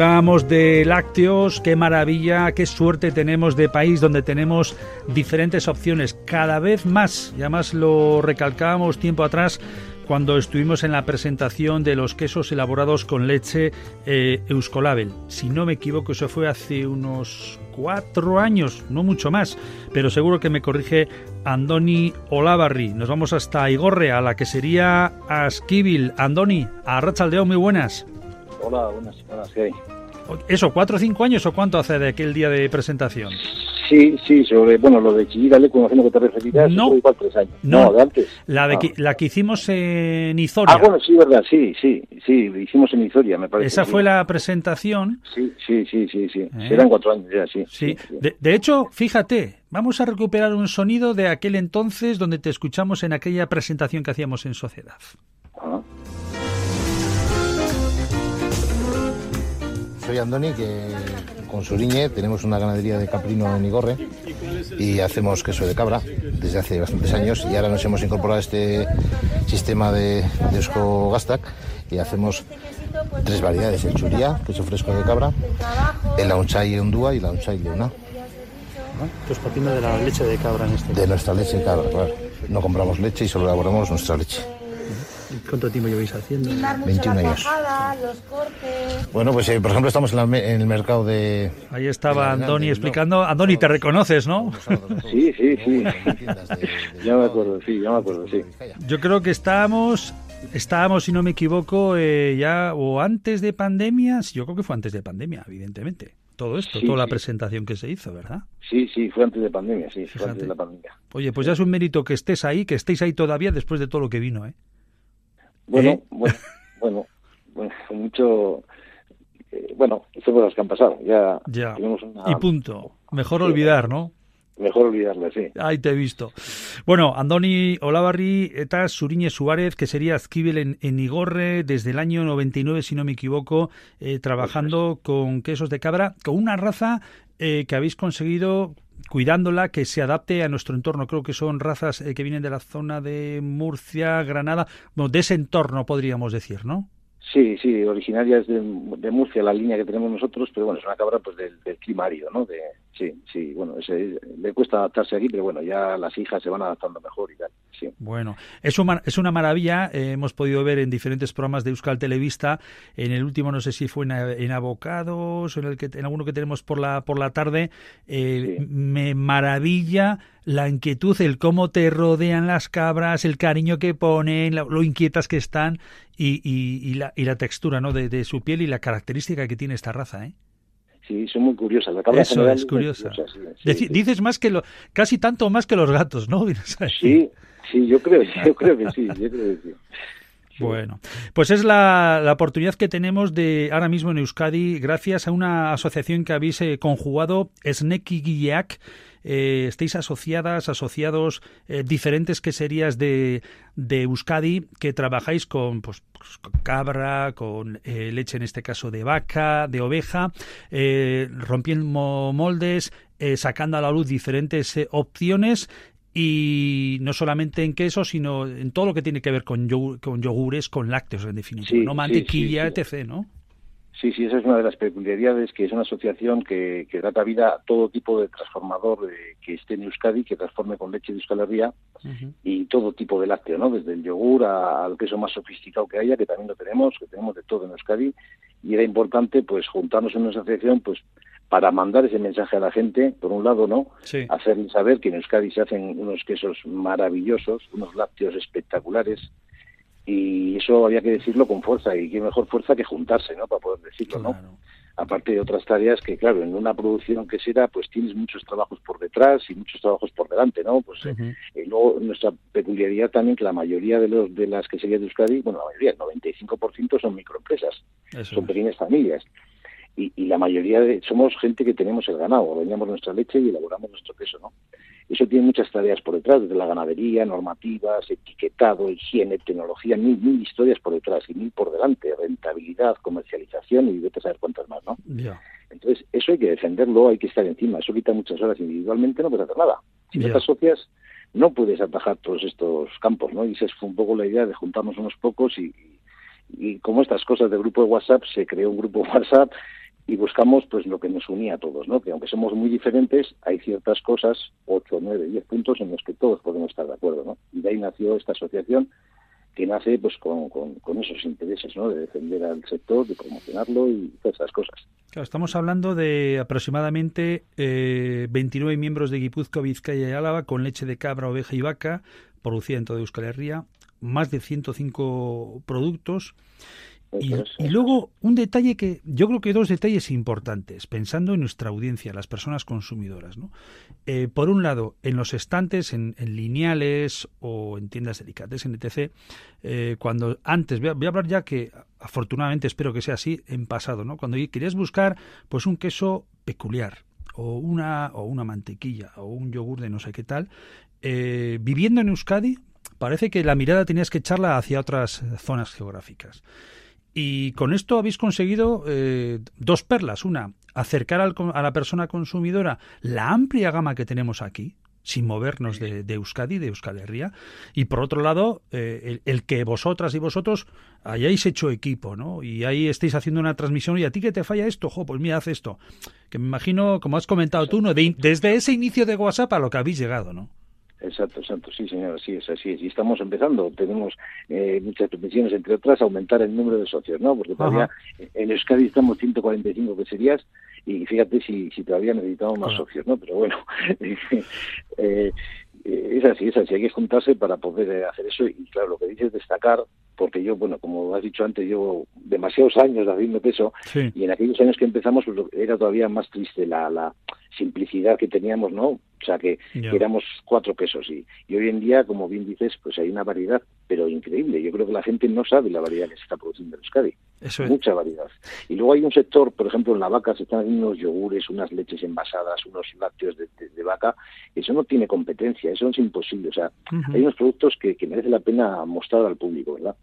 hablábamos de lácteos, qué maravilla, qué suerte tenemos de país donde tenemos diferentes opciones, cada vez más, y además lo recalcábamos tiempo atrás cuando estuvimos en la presentación de los quesos elaborados con leche eh, Euskolabel. Si no me equivoco, eso fue hace unos cuatro años, no mucho más, pero seguro que me corrige Andoni Olavarri. Nos vamos hasta Igorre, a la que sería Asquibil. Andoni, a Rachaldeón, muy buenas. Hola, buenas, buenas, ¿qué hay? ¿Eso, cuatro o cinco años o cuánto hace de aquel día de presentación? Sí, sí, sobre, bueno, lo de Chillida, conociendo que te referías, no, igual tres años. No, de antes. La, de que, la que hicimos en Izoria. Ah, bueno, sí, verdad, sí, sí, sí, lo hicimos en Izoria, me parece. Esa fue la presentación. Sí, sí, sí, sí, sí. ¿Eh? Eran cuatro años ya, sí. Sí, sí. De, de, hecho, fíjate, vamos a recuperar un sonido de aquel entonces donde te escuchamos en aquella presentación que hacíamos en Sociedad. Soy Andoni, que con Suriñe tenemos una ganadería de caprino en Igorre y hacemos queso de cabra desde hace bastantes años y ahora nos hemos incorporado a este sistema de, de Eusko Gastac y hacemos tres variedades, el churía, queso fresco de cabra, el launchay ondúa y la launchay leona. Pues partiendo de la leche de cabra en este De nuestra leche de cabra, claro. No compramos leche y solo elaboramos nuestra leche. ¿Cuánto tiempo lleváis haciendo? 21 años. Bueno, pues eh, por ejemplo estamos en, la, en, el mercado de... Ahí estaba Andoni explicando. Andoni, te reconoces, ¿no? Sí, sí, sí. ya me acuerdo, sí, ya me acuerdo, sí. Yo creo que estábamos, estábamos, si no me equivoco, eh, ya o antes de pandemia, yo creo que fue antes de pandemia, evidentemente. Todo esto, Sí, toda la presentación que se hizo, ¿verdad? Sí, sí, fue antes de pandemia, sí, fue antes de la pandemia. Oye, pues ya es un mérito que estés ahí, que estéis ahí todavía después de todo lo que vino, ¿eh? Bueno, ¿Eh? bueno, bueno, bueno, mucho... eh, bueno, son cosas que han pasado. Ya, Ya. tenemos una... Y punto. Mejor olvidar, ¿no? Mejor olvidarla, sí. Ahí te he visto. Bueno, Andoni Olavarri eta Suriñe Suárez, que sería Azquibel en, en Igorre desde el año 99, si no me equivoco, eh, trabajando con quesos de cabra, con una raza eh, que habéis conseguido cuidándola, que se adapte a nuestro entorno. Creo que son razas eh, que vienen de la zona de Murcia, Granada, bueno, de ese entorno podríamos decir, ¿no? Sí, sí, originaria es de, de Murcia, la línea que tenemos nosotros, pero bueno, es una cabra pues del, del clima árido, ¿no? De, sí, sí, bueno, ese, le cuesta adaptarse aquí, pero bueno, ya las hijas se van adaptando mejor y tal, sí. Bueno, es, un es una maravilla. eh, hemos podido ver en diferentes programas de Euskal Televista. En el último, no sé si fue en, en Abocados o en, el que, en alguno que tenemos por la, por la tarde. eh, Sí. Me maravilla la inquietud, el cómo te rodean las cabras, el cariño que ponen, lo inquietas que están y, y- y la, y la textura ¿no? de, de su piel y la característica que tiene esta raza. ¿eh? Sí, son muy curiosas. La cabra Eso general es curiosa. curiosa, sí, sí, Deci- sí. Dices más que lo, casi tanto más que los gatos, ¿no? Sí, sí, yo creo, yo creo que sí, yo creo que sí. Sí. Bueno, pues es la, la oportunidad que tenemos de ahora mismo en Euskadi, gracias a una asociación que habéis eh, conjugado, Sneki Guillac. Eh, estáis asociadas, asociados, eh, diferentes queserías de, de Euskadi, que trabajáis con, pues, pues, con cabra, con eh, leche en este caso de vaca, de oveja, eh, rompiendo moldes, eh, sacando a la luz diferentes eh, opciones y no solamente en queso, sino en todo lo que tiene que ver con, yogur- con yogures, con lácteos en definitiva, Sí, no mantequilla, sí, sí. etc., ¿no? Sí, sí, esa es una de las peculiaridades, que es una asociación que, que da cabida a todo tipo de transformador eh, que esté en Euskadi, que transforme con leche de Euskal Herria y todo tipo de lácteo, ¿no? Desde el yogur a- al queso más sofisticado que haya, que también lo tenemos, que tenemos de todo en Euskadi, y era importante, pues, juntarnos en una asociación, pues, para mandar ese mensaje a la gente, por un lado, ¿no? Sí. Hacerles saber que en Euskadi se hacen unos quesos maravillosos, unos lácteos espectaculares, y eso había que decirlo con fuerza, y qué mejor fuerza que juntarse, ¿no? Para poder decirlo, ¿no? Claro. aparte de otras tareas que, claro, en una producción que será, pues tienes muchos trabajos por detrás y muchos trabajos por delante, ¿no? Pues y luego nuestra peculiaridad también que la mayoría de los de las que serían de Euskadi, bueno, la mayoría, el 95% son microempresas, Eso son es. pequeñas familias. Y, y la mayoría de, somos gente que tenemos el ganado, vendemos nuestra leche y elaboramos nuestro queso, ¿no? Eso tiene muchas tareas por detrás, desde la ganadería, normativas, etiquetado, higiene, tecnología, mil, mil historias por detrás y mil por delante, rentabilidad, comercialización y vete a saber cuántas más, ¿no? Entonces, eso hay que defenderlo, hay que estar encima. Eso quita muchas horas individualmente, no puedes hacer nada. Si no te asocias, no puedes atajar todos estos campos, ¿no? Y esa fue un poco la idea de juntarnos unos pocos y, y como estas cosas del grupo de WhatsApp, se creó un grupo de WhatsApp y buscamos pues lo que nos unía a todos, ¿no? Que aunque somos muy diferentes, hay ciertas cosas, 8, 9, 10 puntos en los que todos podemos estar de acuerdo, ¿no? Y de ahí nació esta asociación que nace pues con, esos intereses, ¿no? De defender al sector, de promocionarlo y todas esas cosas. estamos hablando de aproximadamente eh, 29 miembros de Guipúzcoa, Vizcaya y Álava con leche de cabra, oveja y vaca, producida en toda Euskal Herria, más de 105 productos y, luego un detalle que yo creo que dos detalles importantes, pensando en nuestra audiencia, las personas consumidoras. ¿no? Eh, por un lado, en los estantes, en, lineales o en tiendas delicates, en etc., eh, cuando antes, voy a, hablar ya que afortunadamente espero que sea así en pasado, ¿no? cuando querías buscar pues un queso peculiar o una, o una mantequilla o un yogur de no sé qué tal, eh, viviendo en Euskadi, parece que la mirada tenías que echarla hacia otras zonas geográficas. Y con esto habéis conseguido eh, dos perlas. Una, acercar a la persona consumidora la amplia gama que tenemos aquí, sin movernos de, Euskadi, de Euskal Herria. Y por otro lado, eh, el, que vosotras y vosotros hayáis hecho equipo, ¿no? Y ahí estáis haciendo una transmisión y a ti que te falla esto, jo, pues mira, haz esto. Que me imagino, como has comentado tú, ¿no? desde ese inicio de WhatsApp a lo que habéis llegado, ¿no? Exacto, exacto, sí, señor, así es, así es. Y estamos empezando, tenemos eh, muchas peticiones, entre otras, aumentar el número de socios, ¿no? Porque todavía en Euskadi estamos 145 queserías y fíjate si, si todavía necesitamos más socios, ¿no? Pero bueno, eh, es así, es así, hay que juntarse para poder eh, hacer eso y claro, lo que dices es destacar, porque yo, bueno, como has dicho antes, llevo demasiados años haciendo peso y en aquellos años que empezamos pues, era todavía más triste la, la simplicidad que teníamos, ¿no? O sea, que, éramos cuatro quesos y, y, hoy en día, como bien dices, pues hay una variedad, pero increíble. Yo creo que la gente no sabe la variedad que se está produciendo en Euskadi. Eso es. Mucha variedad. Y luego hay un sector, por ejemplo, en la vaca se están haciendo unos yogures, unas leches envasadas, unos lácteos de, vaca. Eso no tiene competencia, eso es imposible. O sea, hay unos productos que, que merece la pena mostrar al público, ¿verdad?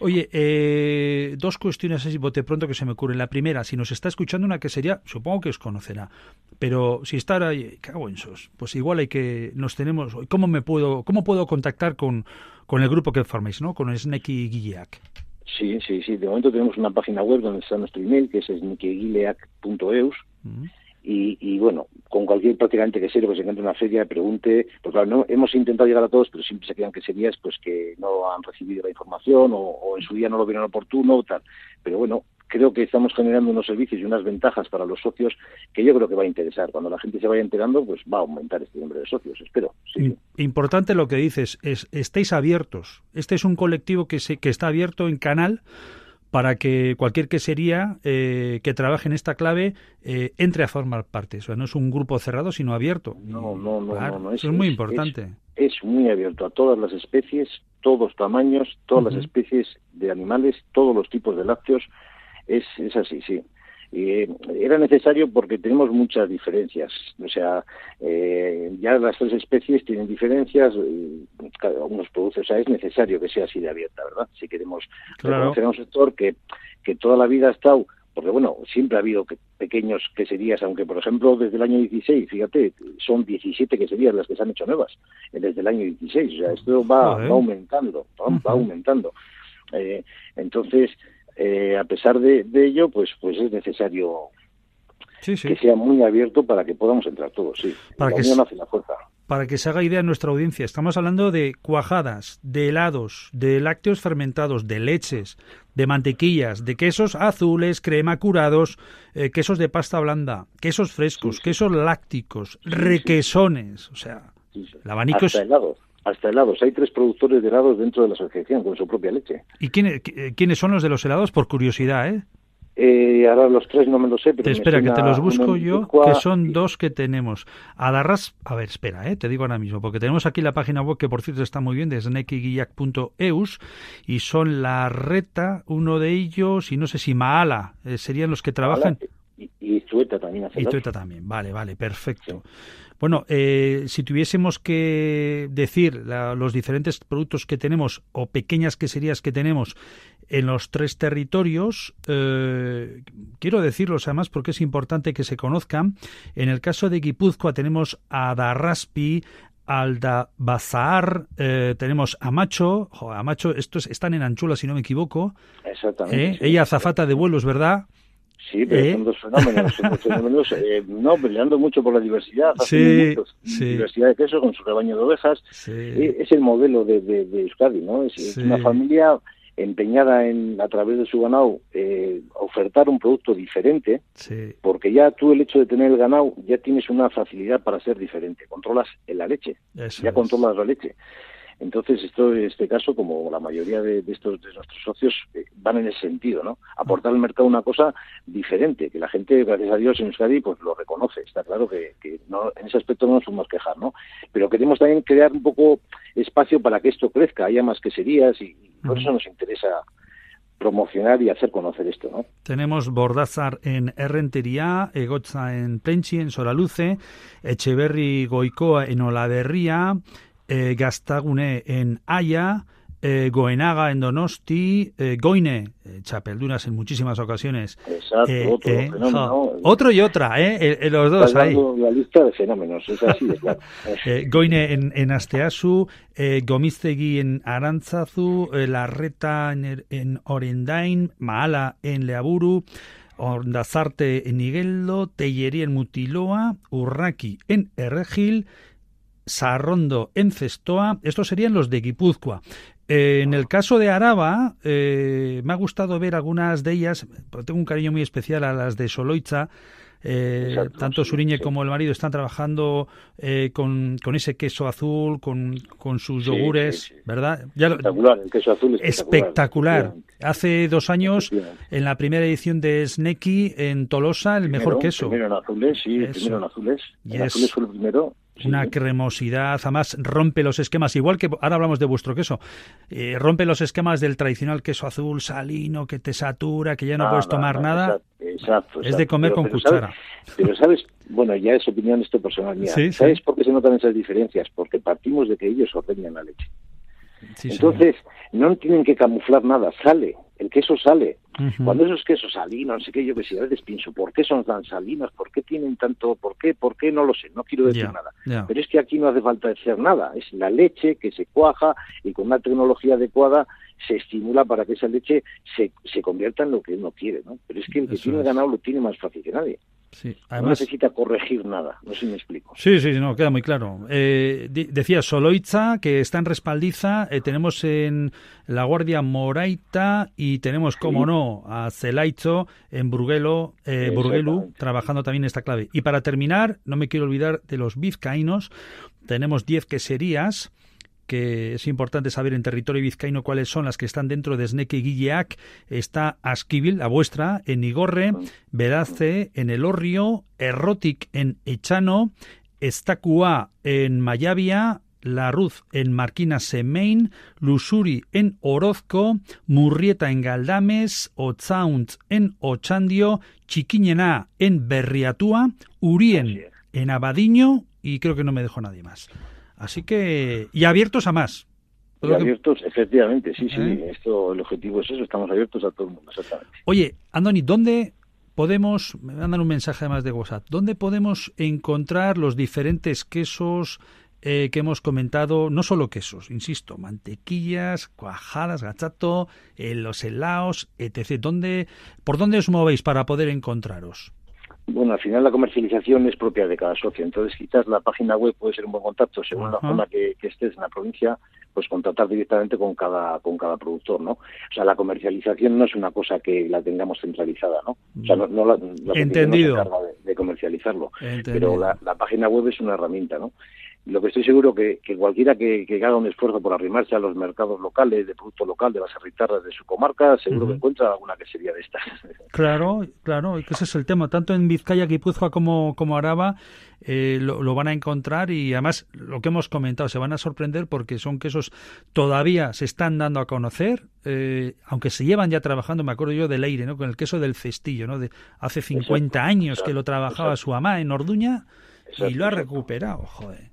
Oye, eh, dos cuestiones así bote pronto que se me ocurren. La primera, si nos está escuchando una que sería, supongo que os conocerá, pero si está ahí, cago en sos, pues igual hay que, nos tenemos, ¿cómo me puedo, cómo puedo contactar con, con el grupo que formáis, ¿no? Con Sneki Guilleac. Sí, sí, sí. De momento tenemos una página web donde está nuestro email, que es snekyguileac.eus. Y, bueno, con cualquier prácticamente que sea que se encuentre en una feria, pregunte, porque claro, no, hemos intentado llegar a todos, pero siempre se quedan que serías pues que no han recibido la información o, en su día no lo vieron oportuno o tal. Pero bueno, creo que estamos generando unos servicios y unas ventajas para los socios que yo creo que va a interesar. Cuando la gente se vaya enterando, pues va a aumentar este número de socios, espero. Importante lo que dices, es estéis abiertos. Este es un colectivo que, se, que está abierto en canal para que cualquier quesería eh, que trabaje en esta clave eh, entre a formar parte. O sea, no es un grupo cerrado, sino abierto. No, no, no. no, eso es, muy importante. Es, muy abierto a todas las especies, todos tamaños, todas las especies de animales, todos los tipos de lácteos. Es, es así, sí. Eh, era necesario porque tenemos muchas diferencias. O sea, eh, ya las tres especies tienen diferencias, cada uno produce, o sea, es necesario que sea así de abierta, ¿verdad? Si queremos reconocer a un sector que, que toda la vida ha estado porque bueno, siempre ha habido pequeños queserías, aunque por ejemplo desde el año 16, fíjate, son 17 queserías las que se han hecho nuevas desde el año 16, o sea, esto va, aumentando, va, aumentando. Eh, entonces, eh, a pesar de, ello, pues, pues es necesario que sea muy abierto para que podamos entrar todos, sí. Para que Para que se haga idea nuestra audiencia, estamos hablando de cuajadas, de helados, de lácteos fermentados, de leches, de mantequillas, de quesos azules, crema curados, eh, quesos de pasta blanda, quesos frescos, quesos lácticos, requesones, o sea, el abanico es hasta helados. Hay tres productores de helados dentro de la asociación con su propia leche. ¿Y eh, quiénes son los de los helados? Por curiosidad, ¿eh? Eh, ahora los tres no me lo sé, pero espera que te los busco yo, que son dos que tenemos. Adarras, a ver, espera, eh, te digo ahora mismo, porque tenemos aquí la página web que por cierto está muy bien, de snekiguillac.eus y son la reta, uno de ellos y no sé si Maala, eh, serían los que trabajan. Y, y Tueta también. Y Tueta también, vale, vale, perfecto. Bueno, eh, si tuviésemos que decir los diferentes productos que tenemos o pequeñas queserías que tenemos en los tres territorios, eh, quiero decirlos además porque es importante que se conozcan. En el caso de Guipúzcoa tenemos a Darraspi, Alda Bazar, eh, tenemos a Macho, a Macho, estos están en Anchula si no me equivoco. Exactamente. Ella azafata de vuelos, ¿verdad? Sí, pero ¿Eh? son dos fenómenos, son dos fenómenos, eh, no, peleando mucho por la diversidad, Sí, muchos- sí. diversidad de queso con su rebaño de ovejas, Sí. Eh, es el modelo de, de, de Euskadi, ¿no? Es, una familia empeñada en, a través de su ganado, eh, ofertar un producto diferente, sí. porque ya tú el hecho de tener el ganado, ya tienes una facilidad para ser diferente, controlas en la leche, Eso ya es. controlas la leche. Entonces, esto, en este caso, como la mayoría de, de estos de nuestros socios, eh, van en ese sentido, ¿no? Aportar al mercado una cosa diferente, que la gente, gracias a Dios, en Euskadi, pues lo reconoce. Está claro que, que no, en ese aspecto no nos podemos quejar, ¿no? Pero queremos también crear un poco espacio para que esto crezca, haya más queserías y, y por eso nos interesa promocionar y hacer conocer esto, ¿no? Tenemos Bordazar en Errentería, Egotza en Plenchi, en Soraluce, Echeverri Goicoa en Olaverría, eh, Gastagune en Haya, eh, Goenaga en Donosti, eh, Goine, eh, Chapeldunas en muchísimas ocasiones. Exacto, otro fenómeno. otro y otra, ¿eh? Los dos ahí. la lista de fenómenos, es así claro. Goine en, en Asteasu, Gomiztegui en Arantzazu, Larreta en, Er- en Orendain, Maala en Leaburu, Ondazarte en Igueldo, Tellería en Mutiloa, Urraki en Erregil, Sarrondo en Cestoa. Estos serían los de Guipúzcoa. Eh, en el caso de Araba, eh, me ha gustado ver algunas de ellas, tengo un cariño muy especial a las de Soloitza. Eh, Exacto, tanto Suriñe sí. como el marido están trabajando eh, con, con ese queso azul, con, con sus Sí, yogures, sí. ¿verdad? Ya Espectacular, el queso azul es espectacular. Hace dos años, en la primera edición de Sneki en Tolosa, el mejor queso. Primero en azules, sí, Eso. primero en azules. Y En es azules fue el primero. Una cremosidad, además rompe los esquemas, igual que ahora hablamos de vuestro queso, eh, rompe los esquemas del tradicional queso azul salino que te satura, que ya no puedes tomar nada. Exacto, exacto, Es de comer Pero- con pero cuchara. ¿sabes? pero sabes, bueno, ya es opinión esto personal mía. Sí, sí. ¿Sabes por qué se notan esas diferencias? Porque partimos de que ellos ordeñan la leche. Sí, señor. Entonces, no tienen que camuflar nada, sale, el queso sale. Cuando esos quesos salinos, no sé qué, yo que sé, a veces pienso, ¿por qué son tan salinos? ¿Por qué tienen tanto? ¿Por qué? ¿Por qué? No lo sé, no quiero decir nada. Pero es que aquí no hace falta hacer nada, es la leche que se cuaja y con una tecnología adecuada se estimula para que esa leche se, se convierta en lo que uno quiere, ¿no? Pero es que el que Eso tiene es. ganado lo tiene más fácil que nadie. Sí, no necesita corregir nada, no sé si me explico. Sí, sí, no, queda muy claro. Eh, decía Soloitza, que está en Respaldiza, eh, tenemos en La Guardia Moraita y tenemos, como no, a Celaicho en Burguelo, eh, Burguelu, trabajando también esta clave. Y para terminar, no me quiero olvidar de los vizcaínos, tenemos 10 queserías, que es importante saber en territorio vizcaíno cuáles son las que están dentro de Sneke Guilleac. Está Asquibil, la vuestra, en Igorre, Vedace, en El Orrio, Errotic en Echano, Estacua en Mayavia, La Ruz en Marquina Semein, Lusuri en Orozco, Murrieta en Galdames, Otzaunt en Ochandio, Chiquiñena en Berriatúa, Urien en Abadiño y creo que no me dejo nadie más. Así que, y abiertos a más. Y Lo que- abiertos, efectivamente, sí, sí, ¿Eh? esto, el objetivo es eso, estamos abiertos a todo el mundo, exactamente. Oye, Andoni, ¿dónde podemos, me mandan un mensaje además de WhatsApp, ¿dónde podemos encontrar los diferentes quesos eh, que hemos comentado? No solo quesos, insisto, mantequillas, cuajadas, gachato, eh, los helados, etc. ¿Dónde, ¿Por dónde os movéis para poder encontraros? Bueno, al final la comercialización es propia de cada socio, entonces quizás la página web puede ser un buen contacto, según la zona que, que estés en la provincia, pues contratar directamente con cada con cada productor, ¿no? O sea, la comercialización no es una cosa que la tengamos centralizada, ¿no? O sea, no, no la, la Entendido. no se encarga de, de comercializarlo, Entendido. pero la, la página web es una herramienta, ¿no? Lo que estoy seguro que, que cualquiera que, que haga un esfuerzo por arrimarse a los mercados locales, de producto local, de las arritarras de su comarca, seguro que encuentra alguna que sería de estas. Claro, claro, y que ese es el tema. Tanto en Vizcaya, Guipúzcoa como, como Araba eh, lo, lo van a encontrar y además lo que hemos comentado, se van a sorprender porque son quesos todavía se están dando a conocer, eh, aunque se llevan ya trabajando, me acuerdo yo del aire, ¿no? con el queso del cestillo, ¿no? de hace 50 Exacto, años que lo trabajaba exacto. su mamá en Orduña y lo ha recuperado, joder.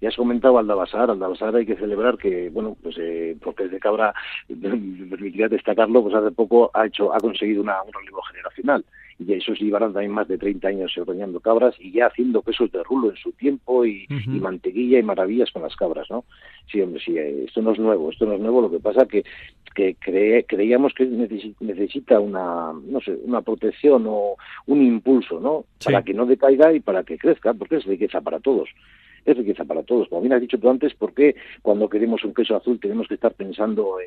Ya has comentado Aldabasar, Aldabasar hay que celebrar que, bueno, pues eh, porque de cabra, me permitiría destacarlo, pues hace poco ha hecho, ha conseguido una, un relevo generacional y esos llevarán también más de 30 años ordeñando cabras y ya haciendo quesos de rulo en su tiempo y, mantequilla y maravillas con las cabras, ¿no? Sí, hombre, sí, eh, esto no es nuevo, esto no es nuevo, lo que pasa que, que creíamos que necesita una, no sé, una protección o un impulso, ¿no? Para que no decaiga y para que crezca, porque es riqueza para todos es riqueza para todos. Como bien has dicho tú antes, ¿por qué cuando queremos un queso azul tenemos que estar pensando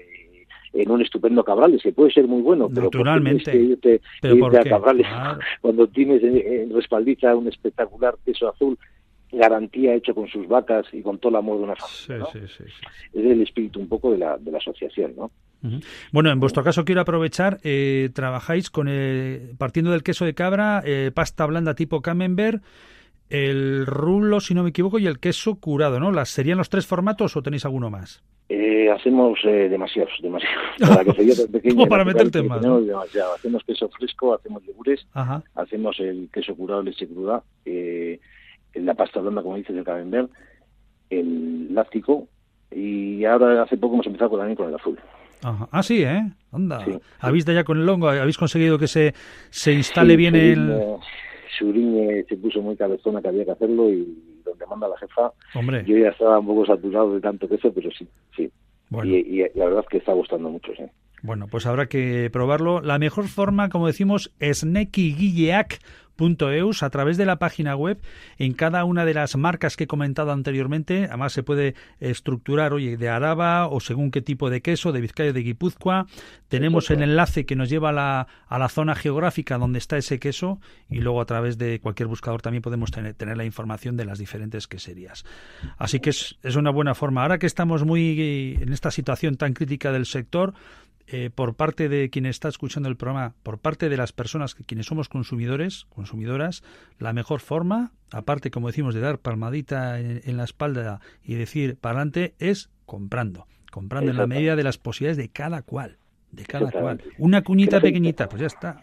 en un estupendo Cabrales, que puede ser muy bueno, pero Naturalmente. Que irte, a Cabrales cuando tienes en, respaldiza un espectacular queso azul garantía hecho con sus vacas y con todo el amor de una familia. es el espíritu un poco de la, de la asociación, ¿no? Bueno, en vuestro caso quiero aprovechar, eh, trabajáis con partiendo del queso de cabra, eh, pasta blanda tipo camembert, el rulo, si no me equivoco, y el queso curado, ¿no? ¿Las serían los tres formatos o tenéis alguno más? Eh, hacemos eh, demasiados, demasiados. Para para meterte más. Hacemos queso fresco, hacemos yogures, hacemos el queso curado, leche cruda, eh, la pasta blanda, como dices, el camembert, el láctico, y ahora hace poco hemos empezado también con el azul. Ah, sí, ¿eh? Anda. ¿Habéis ya con el longo? ¿Habéis conseguido que se, se instale bien el...? Suriñe se puso muy cabezona que había que hacerlo y donde manda la jefa, yo ya estaba un poco saturado de tanto queso, pero sí, sí. Y, la verdad es que está gustando mucho, sí. Bueno, pues habrá que probarlo. La mejor forma, como decimos, es Guilleac .eus a través de la página web en cada una de las marcas que he comentado anteriormente. Además se puede estructurar, oye, de Araba o según qué tipo de queso, de Vizcaya de Guipúzcoa. Tenemos el enlace que nos lleva a la, a la zona geográfica donde está ese queso y luego a través de cualquier buscador también podemos tener, tener la información de las diferentes queserías. Así que es, es una buena forma. Ahora que estamos muy en esta situación tan crítica del sector, eh, por parte de quien está escuchando el programa, por parte de las personas que quienes somos consumidores, consumidoras, la mejor forma, aparte como decimos de dar palmadita en, la espalda y decir para adelante, es comprando, comprando en la medida de las posibilidades de cada cual, de cada cual. Una cuñita pequeñita, pues ya está.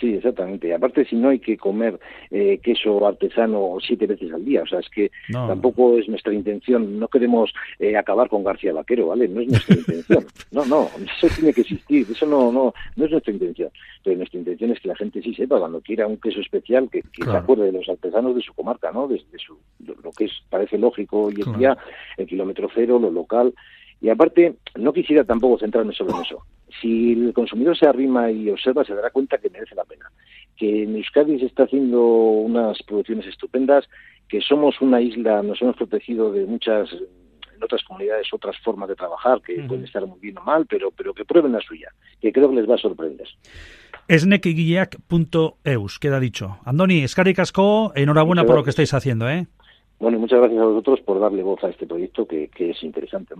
Sí, exactamente. Aparte, si no hay que comer eh, queso artesano siete veces al día, o sea, es que tampoco es nuestra intención. No queremos eh, acabar con García Vaquero, ¿vale? No es nuestra intención. No, no, eso tiene que existir. Eso no, no, no es nuestra intención. Pero nuestra intención es que la gente sí sepa cuando quiera un queso especial que, se acuerde de los artesanos de su comarca, ¿no? De, su, lo que es parece lógico hoy en día, el kilómetro cero, lo local. Y aparte, no quisiera tampoco centrarme solo en eso si el consumidor se arrima y observa, se dará cuenta que merece la pena. Que en Euskadi se está haciendo unas producciones estupendas, que somos una isla, nos hemos protegido de muchas en otras comunidades otras formas de trabajar que pueden estar muy bien o mal, pero, pero que prueben la suya, que creo que les va a sorprender. Esnekigiak.eus, queda dicho. Andoni, Escari Casco, enhorabuena por lo que estáis haciendo, ¿eh? Bueno, muchas gracias a vosotros por darle voz a este proyecto que, que es interesante.